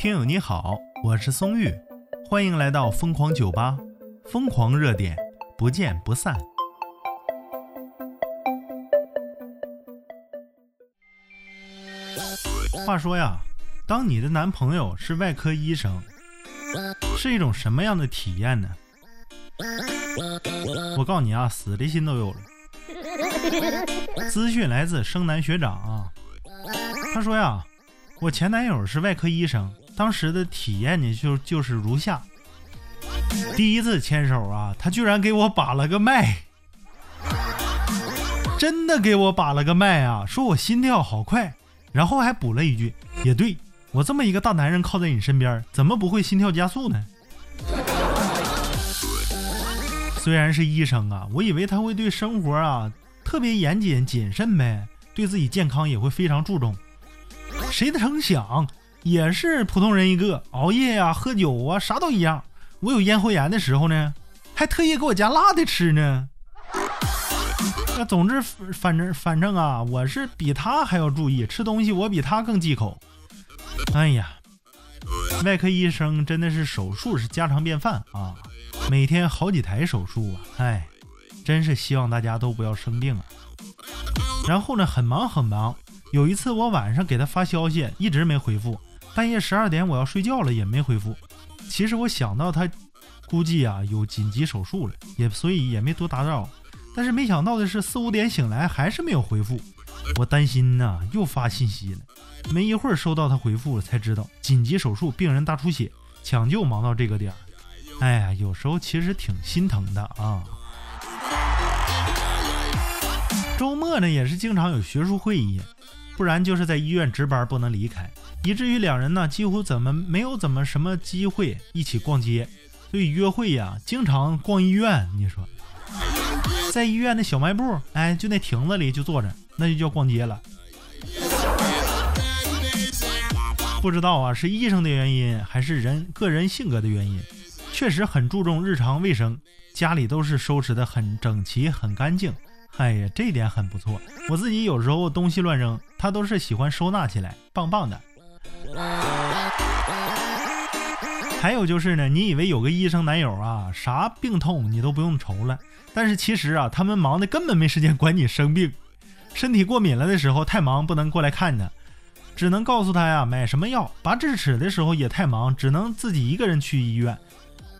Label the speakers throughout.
Speaker 1: 听友你好，我是松玉，欢迎来到疯狂酒吧，疯狂热点，不见不散。话说呀，当你的男朋友是外科医生，是一种什么样的体验呢？我告诉你啊，死的心都有了。资讯来自生男学长啊，他说呀，我前男友是外科医生。当时的体验呢，就就是如下：第一次牵手啊，他居然给我把了个脉，真的给我把了个脉啊，说我心跳好快，然后还补了一句：“也对我这么一个大男人靠在你身边，怎么不会心跳加速呢？”虽然是医生啊，我以为他会对生活啊特别严谨谨慎呗，对自己健康也会非常注重，谁成想。也是普通人一个，熬夜呀、喝酒啊，啥都一样。我有咽喉炎的时候呢，还特意给我加辣的吃呢。那总之，反正反正啊，我是比他还要注意吃东西，我比他更忌口。哎呀，外科医生真的是手术是家常便饭啊，每天好几台手术啊，哎，真是希望大家都不要生病啊。然后呢，很忙很忙，有一次我晚上给他发消息，一直没回复。半夜十二点，我要睡觉了，也没回复。其实我想到他，估计啊有紧急手术了，也所以也没多打扰。但是没想到的是，四五点醒来还是没有回复，我担心呐，又发信息了。没一会儿收到他回复了，才知道紧急手术，病人大出血，抢救忙到这个点儿。哎呀，有时候其实挺心疼的啊。周末呢，也是经常有学术会议，不然就是在医院值班不能离开。以至于两人呢，几乎怎么没有怎么什么机会一起逛街，所以约会呀，经常逛医院。你说，在医院的小卖部，哎，就那亭子里就坐着，那就叫逛街了。不知道啊，是医生的原因，还是人个人性格的原因？确实很注重日常卫生，家里都是收拾的很整齐、很干净。哎呀，这点很不错。我自己有时候东西乱扔，他都是喜欢收纳起来，棒棒的。还有就是呢，你以为有个医生男友啊，啥病痛你都不用愁了。但是其实啊，他们忙的根本没时间管你生病。身体过敏了的时候太忙，不能过来看他，只能告诉他呀买什么药。拔智齿的时候也太忙，只能自己一个人去医院。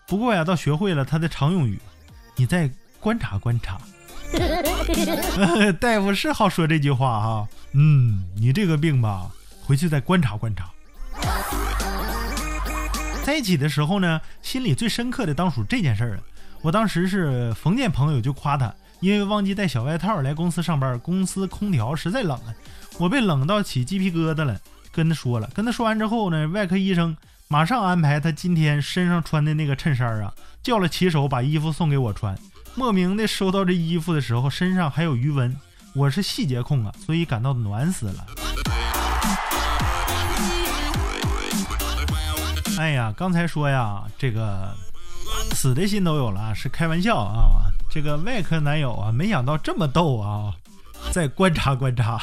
Speaker 1: 不过呀，倒学会了他的常用语：你再观察观察。大夫是好说这句话哈。嗯，你这个病吧。回去再观察观察。在一起的时候呢，心里最深刻的当属这件事儿了。我当时是逢见朋友就夸他，因为忘记带小外套来公司上班，公司空调实在冷啊，我被冷到起鸡皮疙瘩了。跟他说了，跟他说完之后呢，外科医生马上安排他今天身上穿的那个衬衫啊，叫了骑手把衣服送给我穿。莫名的收到这衣服的时候，身上还有余温。我是细节控啊，所以感到暖死了。哎呀，刚才说呀，这个死的心都有了，是开玩笑啊。这个外科男友啊，没想到这么逗啊！再观察观察。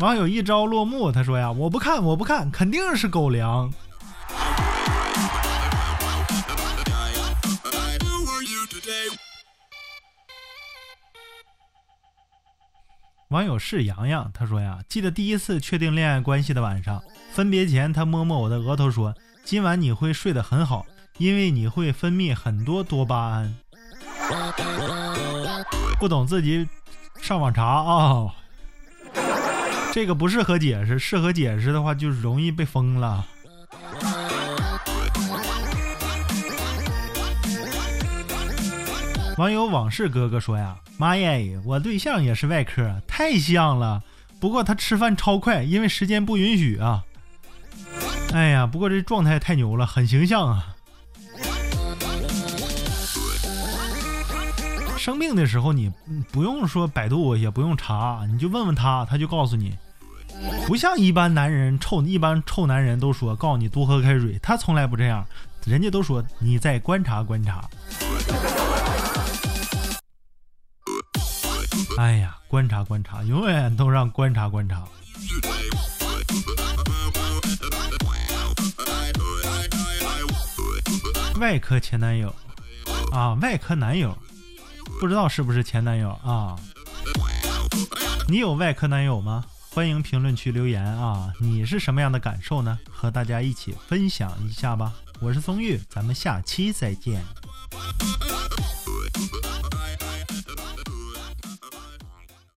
Speaker 1: 网友一朝落幕，他说呀：“我不看，我不看，肯定是狗粮。”网友是洋洋，他说呀：“记得第一次确定恋爱关系的晚上。”分别前，他摸摸我的额头说：“今晚你会睡得很好，因为你会分泌很多多巴胺。”不懂自己上网查啊，这个不适合解释，适合解释的话就容易被封了。网友往事哥哥说呀：“妈耶，我对象也是外科，太像了。不过他吃饭超快，因为时间不允许啊。”哎呀，不过这状态太牛了，很形象啊！生病的时候你不用说百度，也不用查，你就问问他，他就告诉你。不像一般男人臭，一般臭男人都说告诉你多喝开水，他从来不这样，人家都说你再观察观察。哎呀观察观察永远都让观察观察。外科前男友。啊外科男友。不知道是不是前男友啊。你有外科男友吗？欢迎评论区留言啊。你是什么样的感受呢？和大家一起分享一下吧。我是松玉咱们下期再见。